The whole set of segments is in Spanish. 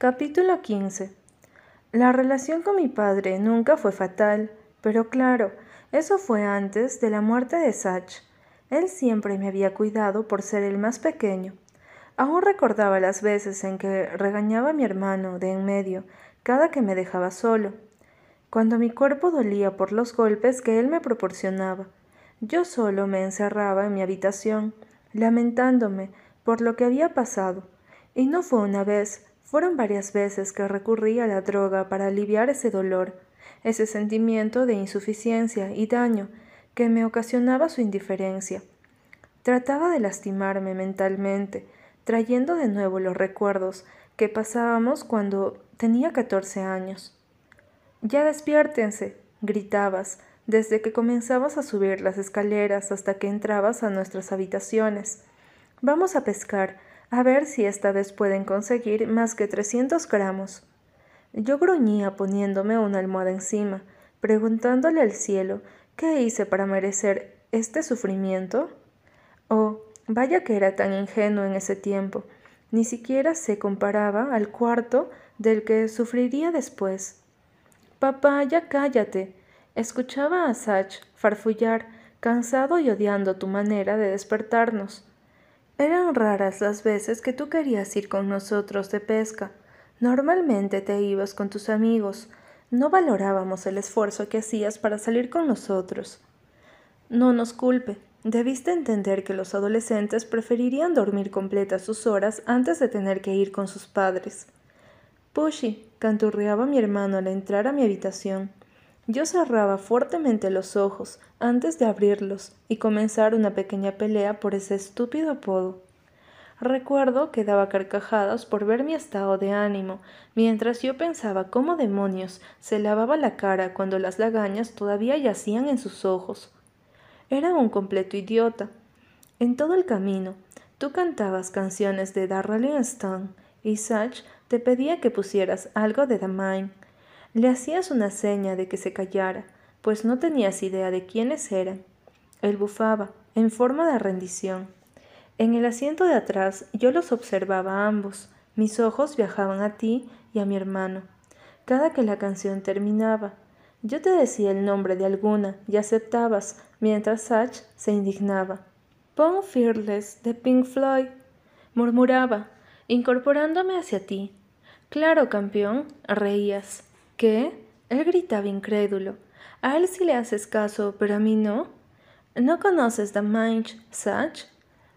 Capítulo 15 La relación con mi padre nunca fue fatal, pero claro, eso fue antes de la muerte de Sach. Él siempre me había cuidado por ser el más pequeño. Aún recordaba las veces en que regañaba a mi hermano de en medio cada que me dejaba solo, cuando mi cuerpo dolía por los golpes que él me proporcionaba. Yo solo me encerraba en mi habitación, lamentándome por lo que había pasado, y no fue una vez, fueron varias veces que recurrí a la droga para aliviar ese dolor, ese sentimiento de insuficiencia y daño que me ocasionaba su indiferencia. Trataba de lastimarme mentalmente, trayendo de nuevo los recuerdos que pasábamos cuando tenía catorce años. Ya despiértense, gritabas, desde que comenzabas a subir las escaleras hasta que entrabas a nuestras habitaciones. Vamos a pescar, a ver si esta vez pueden conseguir más que trescientos gramos. Yo gruñía poniéndome una almohada encima, preguntándole al cielo qué hice para merecer este sufrimiento. Oh, vaya que era tan ingenuo en ese tiempo. Ni siquiera se comparaba al cuarto del que sufriría después. Papá, ya cállate. Escuchaba a Sach farfullar, cansado y odiando tu manera de despertarnos. Eran raras las veces que tú querías ir con nosotros de pesca. Normalmente te ibas con tus amigos. No valorábamos el esfuerzo que hacías para salir con nosotros. No nos culpe. Debiste entender que los adolescentes preferirían dormir completas sus horas antes de tener que ir con sus padres. Pushy, canturreaba mi hermano al entrar a mi habitación. Yo cerraba fuertemente los ojos antes de abrirlos y comenzar una pequeña pelea por ese estúpido apodo. Recuerdo que daba carcajadas por ver mi estado de ánimo, mientras yo pensaba cómo demonios se lavaba la cara cuando las lagañas todavía yacían en sus ojos. Era un completo idiota. En todo el camino, tú cantabas canciones de Darrell Stone y Sach te pedía que pusieras algo de Mine le hacías una seña de que se callara, pues no tenías idea de quiénes eran. Él bufaba, en forma de rendición. En el asiento de atrás yo los observaba a ambos. Mis ojos viajaban a ti y a mi hermano. Cada que la canción terminaba, yo te decía el nombre de alguna y aceptabas, mientras Sach se indignaba. Pon Fearless de Pink Floyd, murmuraba, incorporándome hacia ti. Claro, campeón, reías. ¿Qué? Él gritaba incrédulo. A él sí le haces caso, pero a mí no. ¿No conoces The Minch Sach?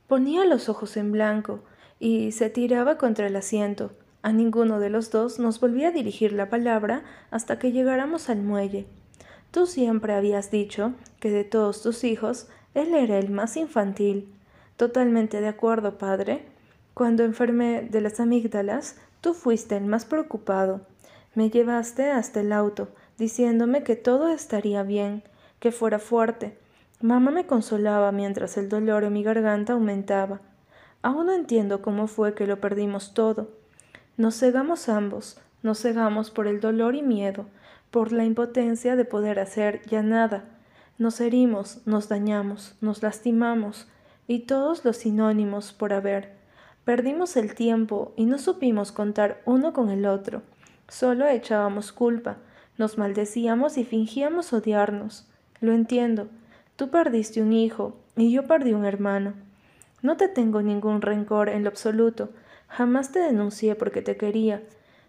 Ponía los ojos en blanco y se tiraba contra el asiento. A ninguno de los dos nos volvía a dirigir la palabra hasta que llegáramos al muelle. Tú siempre habías dicho que de todos tus hijos él era el más infantil. Totalmente de acuerdo, padre. Cuando enfermé de las amígdalas, tú fuiste el más preocupado. Me llevaste hasta el auto, diciéndome que todo estaría bien, que fuera fuerte. Mamá me consolaba mientras el dolor en mi garganta aumentaba. Aún no entiendo cómo fue que lo perdimos todo. Nos cegamos ambos, nos cegamos por el dolor y miedo, por la impotencia de poder hacer ya nada. Nos herimos, nos dañamos, nos lastimamos, y todos los sinónimos por haber. Perdimos el tiempo y no supimos contar uno con el otro. Solo echábamos culpa, nos maldecíamos y fingíamos odiarnos. Lo entiendo. Tú perdiste un hijo y yo perdí un hermano. No te tengo ningún rencor en lo absoluto. Jamás te denuncié porque te quería.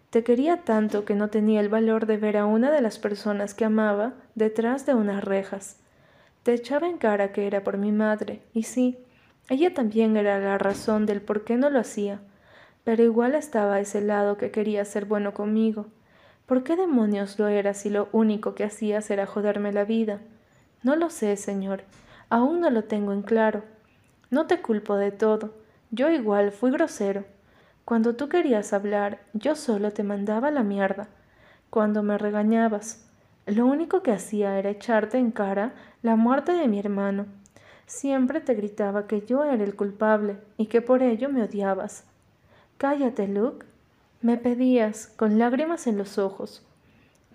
Te quería tanto que no tenía el valor de ver a una de las personas que amaba detrás de unas rejas. Te echaba en cara que era por mi madre, y sí, ella también era la razón del por qué no lo hacía pero igual estaba ese lado que quería ser bueno conmigo. ¿Por qué demonios lo era si lo único que hacías era joderme la vida? No lo sé, señor. Aún no lo tengo en claro. No te culpo de todo. Yo igual fui grosero. Cuando tú querías hablar, yo solo te mandaba la mierda. Cuando me regañabas, lo único que hacía era echarte en cara la muerte de mi hermano. Siempre te gritaba que yo era el culpable y que por ello me odiabas. Cállate, Luke. Me pedías, con lágrimas en los ojos.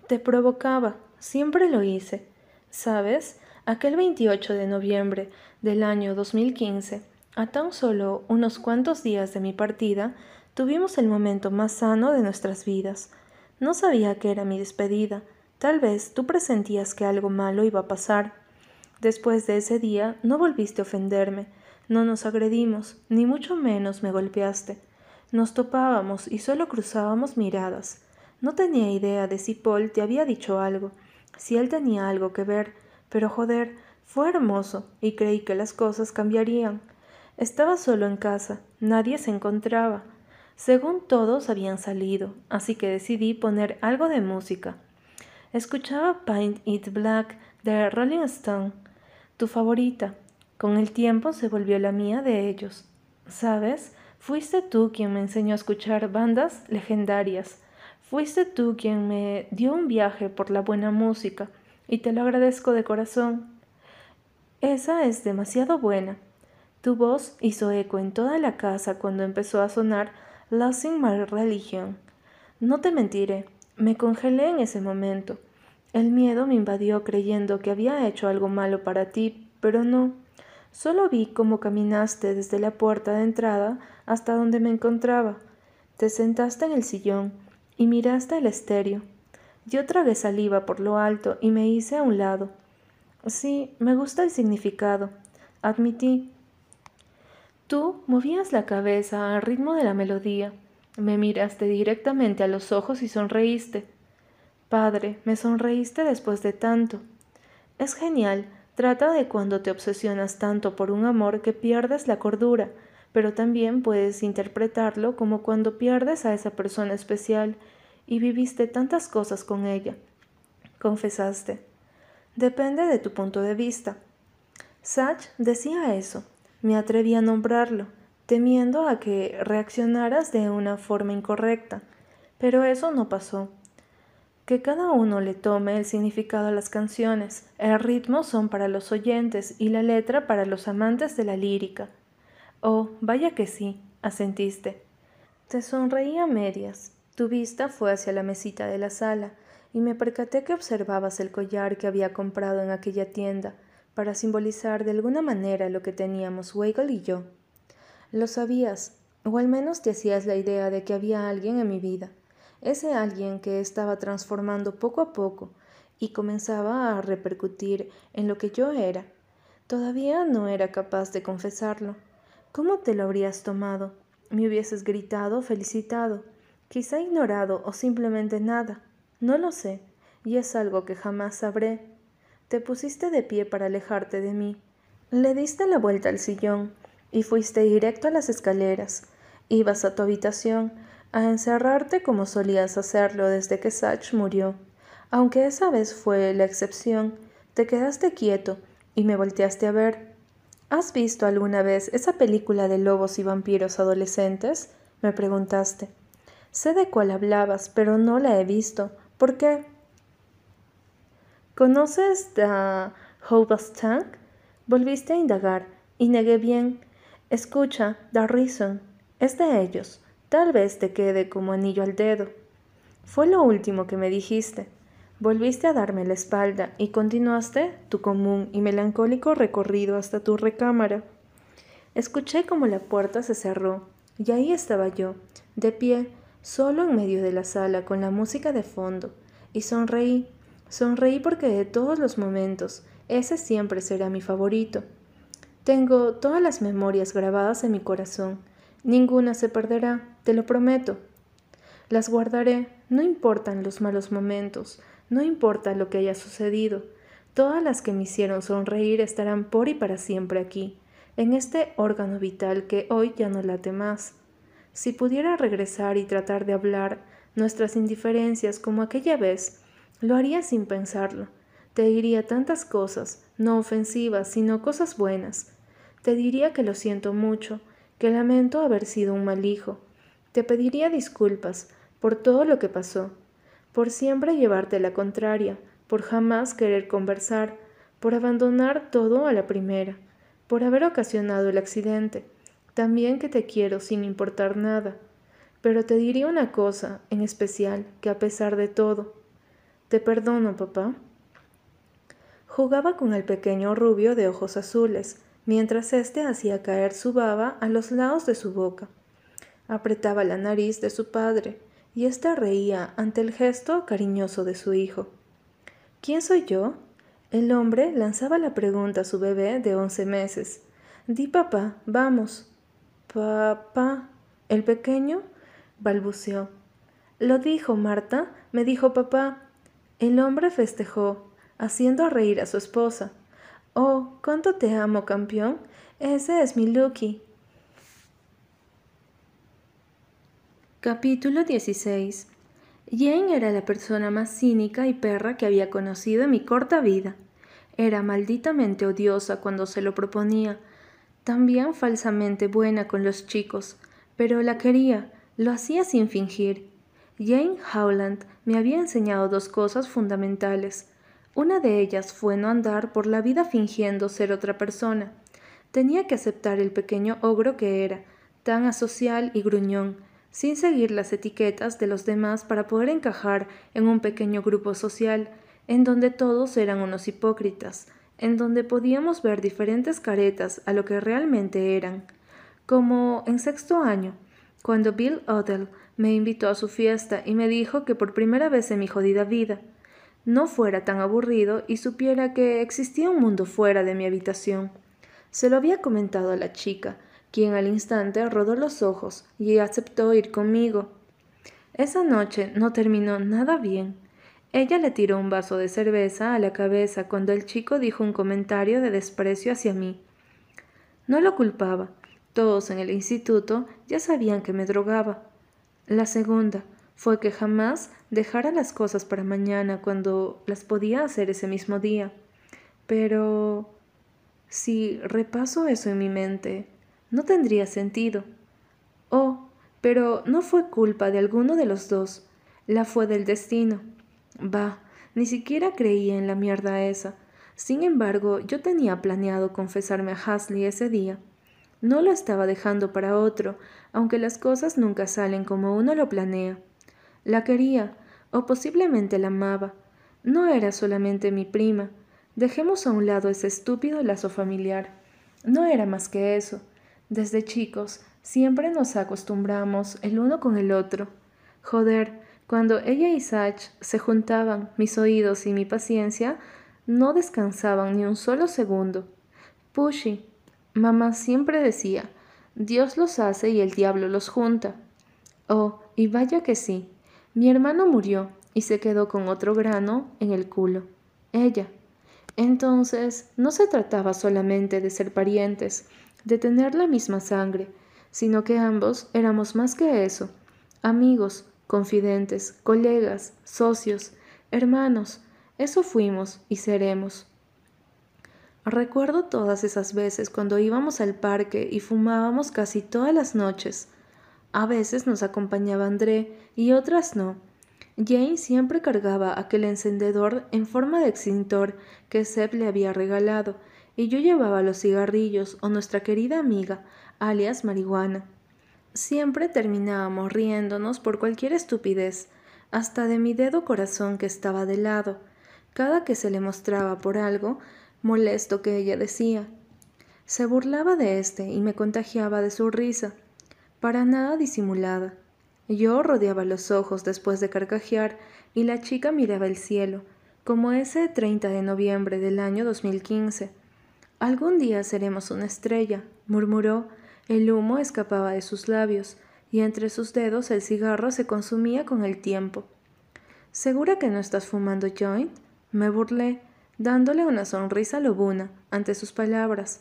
Te provocaba, siempre lo hice. ¿Sabes? Aquel 28 de noviembre del año 2015, a tan solo unos cuantos días de mi partida, Tuvimos el momento más sano de nuestras vidas. No sabía que era mi despedida. Tal vez tú presentías que algo malo iba a pasar. Después de ese día no volviste a ofenderme, no nos agredimos, ni mucho menos me golpeaste. Nos topábamos y solo cruzábamos miradas. No tenía idea de si Paul te había dicho algo, si él tenía algo que ver, pero joder, fue hermoso y creí que las cosas cambiarían. Estaba solo en casa, nadie se encontraba. Según todos habían salido, así que decidí poner algo de música. Escuchaba Paint It Black de Rolling Stone, tu favorita. Con el tiempo se volvió la mía de ellos. ¿Sabes? Fuiste tú quien me enseñó a escuchar bandas legendarias. Fuiste tú quien me dio un viaje por la buena música, y te lo agradezco de corazón. Esa es demasiado buena. Tu voz hizo eco en toda la casa cuando empezó a sonar Losing My Religion. No te mentiré, me congelé en ese momento. El miedo me invadió creyendo que había hecho algo malo para ti, pero no. Solo vi cómo caminaste desde la puerta de entrada hasta donde me encontraba. Te sentaste en el sillón y miraste el estéreo. Yo tragué saliva por lo alto y me hice a un lado. Sí, me gusta el significado, admití. Tú movías la cabeza al ritmo de la melodía. Me miraste directamente a los ojos y sonreíste. Padre, me sonreíste después de tanto. Es genial. Trata de cuando te obsesionas tanto por un amor que pierdes la cordura, pero también puedes interpretarlo como cuando pierdes a esa persona especial y viviste tantas cosas con ella. Confesaste. Depende de tu punto de vista. Sach decía eso, me atreví a nombrarlo, temiendo a que reaccionaras de una forma incorrecta, pero eso no pasó. Que cada uno le tome el significado a las canciones, el ritmo son para los oyentes y la letra para los amantes de la lírica. Oh, vaya que sí, asentiste. Te sonreí a medias. Tu vista fue hacia la mesita de la sala, y me percaté que observabas el collar que había comprado en aquella tienda, para simbolizar de alguna manera lo que teníamos Weigel y yo. Lo sabías, o al menos te hacías la idea de que había alguien en mi vida, ese alguien que estaba transformando poco a poco y comenzaba a repercutir en lo que yo era. Todavía no era capaz de confesarlo. ¿Cómo te lo habrías tomado? ¿Me hubieses gritado, felicitado? Quizá ignorado o simplemente nada. No lo sé, y es algo que jamás sabré. Te pusiste de pie para alejarte de mí. Le diste la vuelta al sillón y fuiste directo a las escaleras. Ibas a tu habitación a encerrarte como solías hacerlo desde que Satch murió. Aunque esa vez fue la excepción, te quedaste quieto y me volteaste a ver. ¿Has visto alguna vez esa película de lobos y vampiros adolescentes? me preguntaste. Sé de cuál hablabas, pero no la he visto. ¿Por qué? ¿Conoces The Tank? Volviste a indagar y negué bien. Escucha, The Reason. Es de ellos. Tal vez te quede como anillo al dedo. Fue lo último que me dijiste. Volviste a darme la espalda y continuaste tu común y melancólico recorrido hasta tu recámara. Escuché como la puerta se cerró y ahí estaba yo, de pie, solo en medio de la sala con la música de fondo, y sonreí Sonreí porque de todos los momentos, ese siempre será mi favorito. Tengo todas las memorias grabadas en mi corazón. Ninguna se perderá, te lo prometo. Las guardaré, no importan los malos momentos, no importa lo que haya sucedido. Todas las que me hicieron sonreír estarán por y para siempre aquí, en este órgano vital que hoy ya no late más. Si pudiera regresar y tratar de hablar nuestras indiferencias como aquella vez, lo haría sin pensarlo. Te diría tantas cosas, no ofensivas, sino cosas buenas. Te diría que lo siento mucho, que lamento haber sido un mal hijo. Te pediría disculpas por todo lo que pasó, por siempre llevarte la contraria, por jamás querer conversar, por abandonar todo a la primera, por haber ocasionado el accidente. También que te quiero sin importar nada. Pero te diría una cosa en especial, que a pesar de todo, te perdono, papá. Jugaba con el pequeño rubio de ojos azules, mientras éste hacía caer su baba a los lados de su boca. Apretaba la nariz de su padre, y éste reía ante el gesto cariñoso de su hijo. ¿Quién soy yo? El hombre lanzaba la pregunta a su bebé de once meses. Di papá, vamos. Papá. El pequeño balbuceó. Lo dijo Marta, me dijo papá. El hombre festejó, haciendo reír a su esposa. Oh, cuánto te amo, campeón. Ese es mi Lucky. Capítulo 16 Jane era la persona más cínica y perra que había conocido en mi corta vida. Era malditamente odiosa cuando se lo proponía, también falsamente buena con los chicos, pero la quería, lo hacía sin fingir. Jane Howland me había enseñado dos cosas fundamentales. Una de ellas fue no andar por la vida fingiendo ser otra persona. Tenía que aceptar el pequeño ogro que era, tan asocial y gruñón, sin seguir las etiquetas de los demás para poder encajar en un pequeño grupo social, en donde todos eran unos hipócritas, en donde podíamos ver diferentes caretas a lo que realmente eran, como en sexto año, cuando Bill Odell me invitó a su fiesta y me dijo que por primera vez en mi jodida vida no fuera tan aburrido y supiera que existía un mundo fuera de mi habitación. Se lo había comentado a la chica, quien al instante rodó los ojos y aceptó ir conmigo. Esa noche no terminó nada bien. Ella le tiró un vaso de cerveza a la cabeza cuando el chico dijo un comentario de desprecio hacia mí. No lo culpaba. Todos en el instituto ya sabían que me drogaba. La segunda fue que jamás dejara las cosas para mañana cuando las podía hacer ese mismo día. Pero si repaso eso en mi mente, no tendría sentido. Oh, pero no fue culpa de alguno de los dos, la fue del destino. Bah, ni siquiera creía en la mierda esa. Sin embargo, yo tenía planeado confesarme a Hasley ese día. No lo estaba dejando para otro, aunque las cosas nunca salen como uno lo planea. La quería, o posiblemente la amaba. No era solamente mi prima. Dejemos a un lado ese estúpido lazo familiar. No era más que eso. Desde chicos siempre nos acostumbramos el uno con el otro. Joder, cuando ella y Sach se juntaban, mis oídos y mi paciencia no descansaban ni un solo segundo. Pushy, mamá siempre decía, Dios los hace y el diablo los junta. Oh, y vaya que sí, mi hermano murió y se quedó con otro grano en el culo. Ella. Entonces, no se trataba solamente de ser parientes, de tener la misma sangre, sino que ambos éramos más que eso, amigos, confidentes, colegas, socios, hermanos, eso fuimos y seremos. Recuerdo todas esas veces cuando íbamos al parque y fumábamos casi todas las noches. A veces nos acompañaba André y otras no. Jane siempre cargaba aquel encendedor en forma de extintor que Seb le había regalado y yo llevaba los cigarrillos o nuestra querida amiga, alias marihuana. Siempre terminábamos riéndonos por cualquier estupidez, hasta de mi dedo corazón que estaba de lado, cada que se le mostraba por algo molesto que ella decía. Se burlaba de éste y me contagiaba de su risa, para nada disimulada. Yo rodeaba los ojos después de carcajear y la chica miraba el cielo, como ese 30 de noviembre del año 2015, Algún día seremos una estrella, murmuró. El humo escapaba de sus labios, y entre sus dedos el cigarro se consumía con el tiempo. ¿Segura que no estás fumando joint? Me burlé, dándole una sonrisa lobuna ante sus palabras.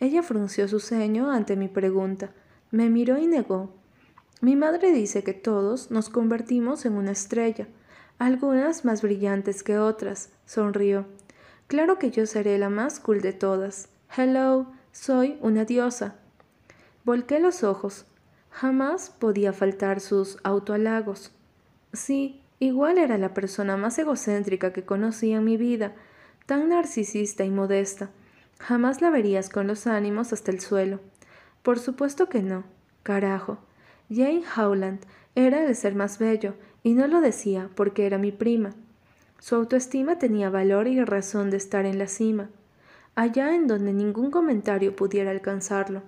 Ella frunció su ceño ante mi pregunta, me miró y negó. Mi madre dice que todos nos convertimos en una estrella, algunas más brillantes que otras, sonrió. Claro que yo seré la más cool de todas. Hello, soy una diosa. Volqué los ojos. Jamás podía faltar sus autohalagos. Sí, igual era la persona más egocéntrica que conocí en mi vida, tan narcisista y modesta. Jamás la verías con los ánimos hasta el suelo. Por supuesto que no. Carajo. Jane Howland era el ser más bello, y no lo decía porque era mi prima. Su autoestima tenía valor y razón de estar en la cima, allá en donde ningún comentario pudiera alcanzarlo.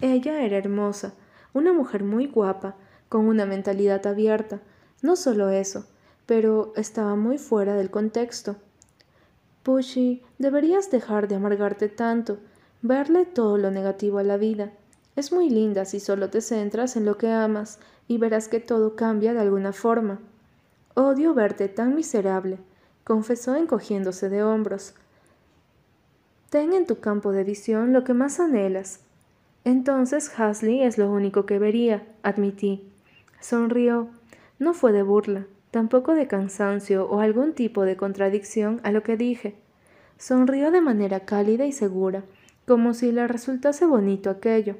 Ella era hermosa, una mujer muy guapa, con una mentalidad abierta. No solo eso, pero estaba muy fuera del contexto. Pushy, deberías dejar de amargarte tanto, verle todo lo negativo a la vida. Es muy linda si solo te centras en lo que amas y verás que todo cambia de alguna forma. Odio verte tan miserable, confesó encogiéndose de hombros. Ten en tu campo de visión lo que más anhelas. Entonces Hasley es lo único que vería, admití. Sonrió. No fue de burla, tampoco de cansancio o algún tipo de contradicción a lo que dije. Sonrió de manera cálida y segura, como si le resultase bonito aquello.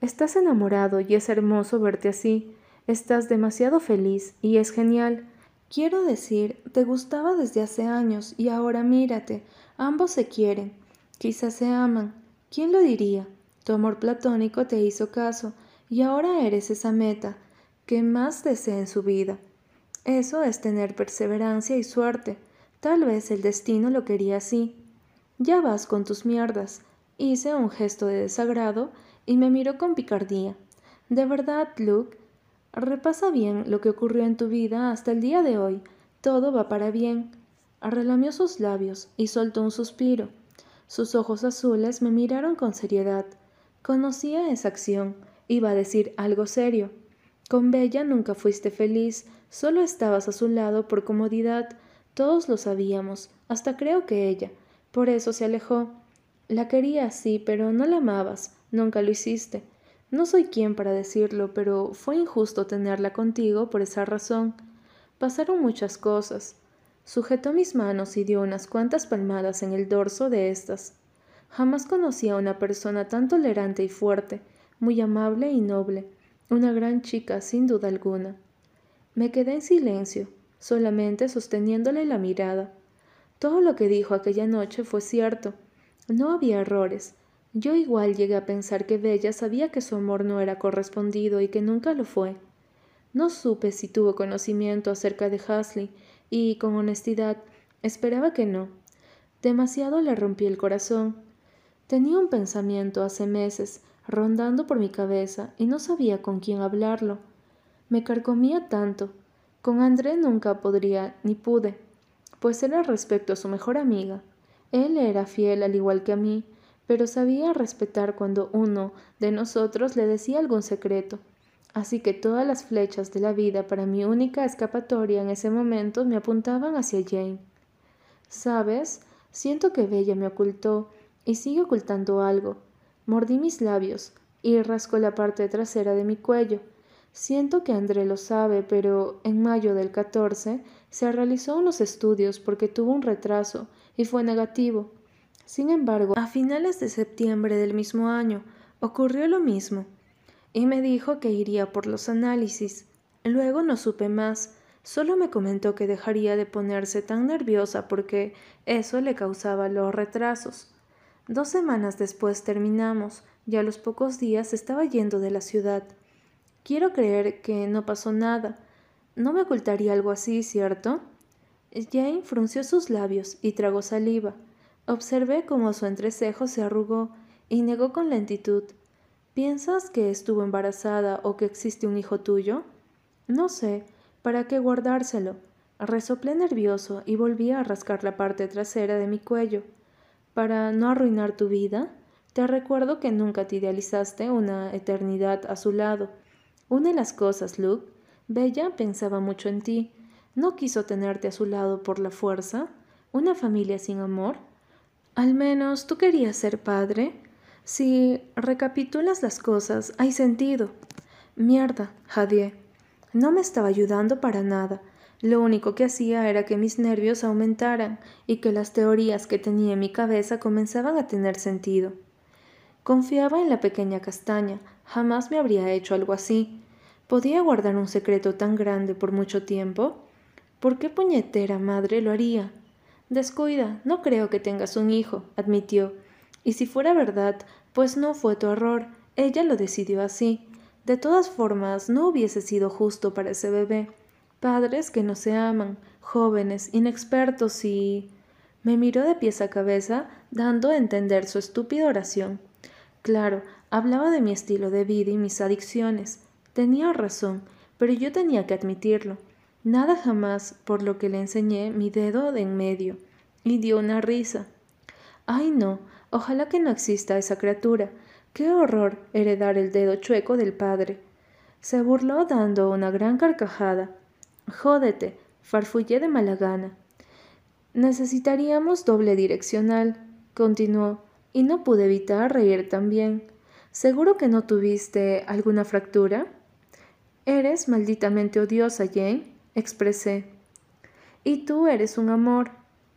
Estás enamorado y es hermoso verte así. Estás demasiado feliz y es genial. Quiero decir, te gustaba desde hace años y ahora mírate, ambos se quieren, quizás se aman. ¿Quién lo diría? Tu amor platónico te hizo caso y ahora eres esa meta que más desea en su vida. Eso es tener perseverancia y suerte. Tal vez el destino lo quería así. Ya vas con tus mierdas. Hice un gesto de desagrado y me miró con picardía. De verdad, Luke, repasa bien lo que ocurrió en tu vida hasta el día de hoy. Todo va para bien. Relamió sus labios y soltó un suspiro. Sus ojos azules me miraron con seriedad. Conocía esa acción. Iba a decir algo serio. Con Bella nunca fuiste feliz, solo estabas a su lado por comodidad. Todos lo sabíamos, hasta creo que ella. Por eso se alejó. La quería sí, pero no la amabas, nunca lo hiciste. No soy quien para decirlo, pero fue injusto tenerla contigo por esa razón. Pasaron muchas cosas. Sujetó mis manos y dio unas cuantas palmadas en el dorso de estas. Jamás conocí a una persona tan tolerante y fuerte, muy amable y noble una gran chica sin duda alguna. Me quedé en silencio, solamente sosteniéndole la mirada. Todo lo que dijo aquella noche fue cierto. No había errores. Yo igual llegué a pensar que Bella sabía que su amor no era correspondido y que nunca lo fue. No supe si tuvo conocimiento acerca de Hasley y, con honestidad, esperaba que no. Demasiado le rompí el corazón. Tenía un pensamiento hace meses rondando por mi cabeza y no sabía con quién hablarlo. Me carcomía tanto. Con André nunca podría ni pude, pues era respecto a su mejor amiga. Él era fiel al igual que a mí, pero sabía respetar cuando uno de nosotros le decía algún secreto. Así que todas las flechas de la vida para mi única escapatoria en ese momento me apuntaban hacia Jane. ¿Sabes? Siento que Bella me ocultó y sigue ocultando algo, Mordí mis labios y rascó la parte trasera de mi cuello. Siento que André lo sabe, pero en mayo del 14 se realizó unos estudios porque tuvo un retraso y fue negativo. Sin embargo, a finales de septiembre del mismo año ocurrió lo mismo y me dijo que iría por los análisis. Luego no supe más, solo me comentó que dejaría de ponerse tan nerviosa porque eso le causaba los retrasos. Dos semanas después terminamos y a los pocos días estaba yendo de la ciudad. Quiero creer que no pasó nada. No me ocultaría algo así, ¿cierto? Jane frunció sus labios y tragó saliva. Observé cómo su entrecejo se arrugó y negó con lentitud. ¿Piensas que estuvo embarazada o que existe un hijo tuyo? No sé. ¿Para qué guardárselo? Resoplé nervioso y volví a rascar la parte trasera de mi cuello. Para no arruinar tu vida, te recuerdo que nunca te idealizaste una eternidad a su lado. Une las cosas, Luke. Bella pensaba mucho en ti. ¿No quiso tenerte a su lado por la fuerza? ¿Una familia sin amor? Al menos tú querías ser padre. Si recapitulas las cosas, hay sentido. Mierda, Jadie. No me estaba ayudando para nada. Lo único que hacía era que mis nervios aumentaran y que las teorías que tenía en mi cabeza comenzaban a tener sentido. Confiaba en la pequeña castaña, jamás me habría hecho algo así. ¿Podía guardar un secreto tan grande por mucho tiempo? ¿Por qué puñetera madre lo haría? Descuida, no creo que tengas un hijo, admitió. Y si fuera verdad, pues no fue tu error, ella lo decidió así. De todas formas, no hubiese sido justo para ese bebé padres que no se aman, jóvenes, inexpertos y... Me miró de pies a cabeza, dando a entender su estúpida oración. Claro, Hablaba de mi estilo de vida y mis adicciones. Tenía razón, pero yo tenía que admitirlo. Nada jamás, por lo que le enseñé mi dedo de en medio, y dio una risa. Ay, no, ojalá que no exista esa criatura. Qué horror heredar el dedo chueco del padre. Se burló dando una gran carcajada. Jódete, farfullé de mala gana. Necesitaríamos doble direccional, continuó, y no pude evitar reír también. ¿Seguro que no tuviste alguna fractura? Eres malditamente odiosa, Jane, expresé. Y tú eres un amor.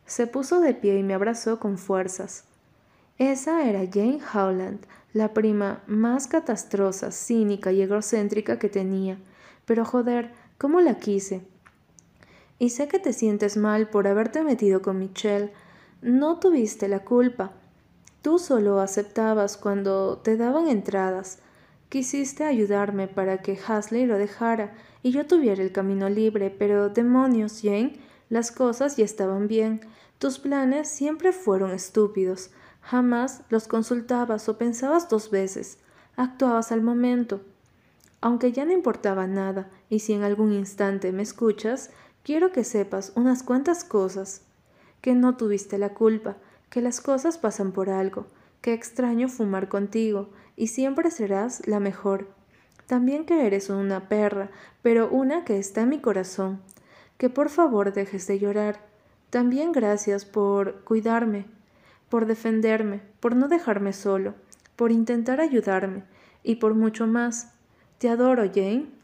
Se puso de pie y me abrazó con fuerzas. Esa era Jane Howland, la prima más catastrosa, cínica y egocéntrica que tenía. Pero joder, ¿cómo la quise? Y sé que te sientes mal por haberte metido con Michelle. No tuviste la culpa. Tú solo aceptabas cuando te daban entradas. Quisiste ayudarme para que Hasley lo dejara y yo tuviera el camino libre, pero demonios, Jane, las cosas ya estaban bien. Tus planes siempre fueron estúpidos. Jamás los consultabas o pensabas dos veces. Actuabas al momento. Aunque ya no importaba nada, y si en algún instante me escuchas, quiero que sepas unas cuantas cosas. Que no tuviste la culpa, que las cosas pasan por algo, que extraño fumar contigo, y siempre serás la mejor. También que eres una perra, pero una que está en mi corazón. Que por favor dejes de llorar. También gracias por cuidarme, por defenderme, por no dejarme solo, por intentar ayudarme, y por mucho más. Te adoro, Jane.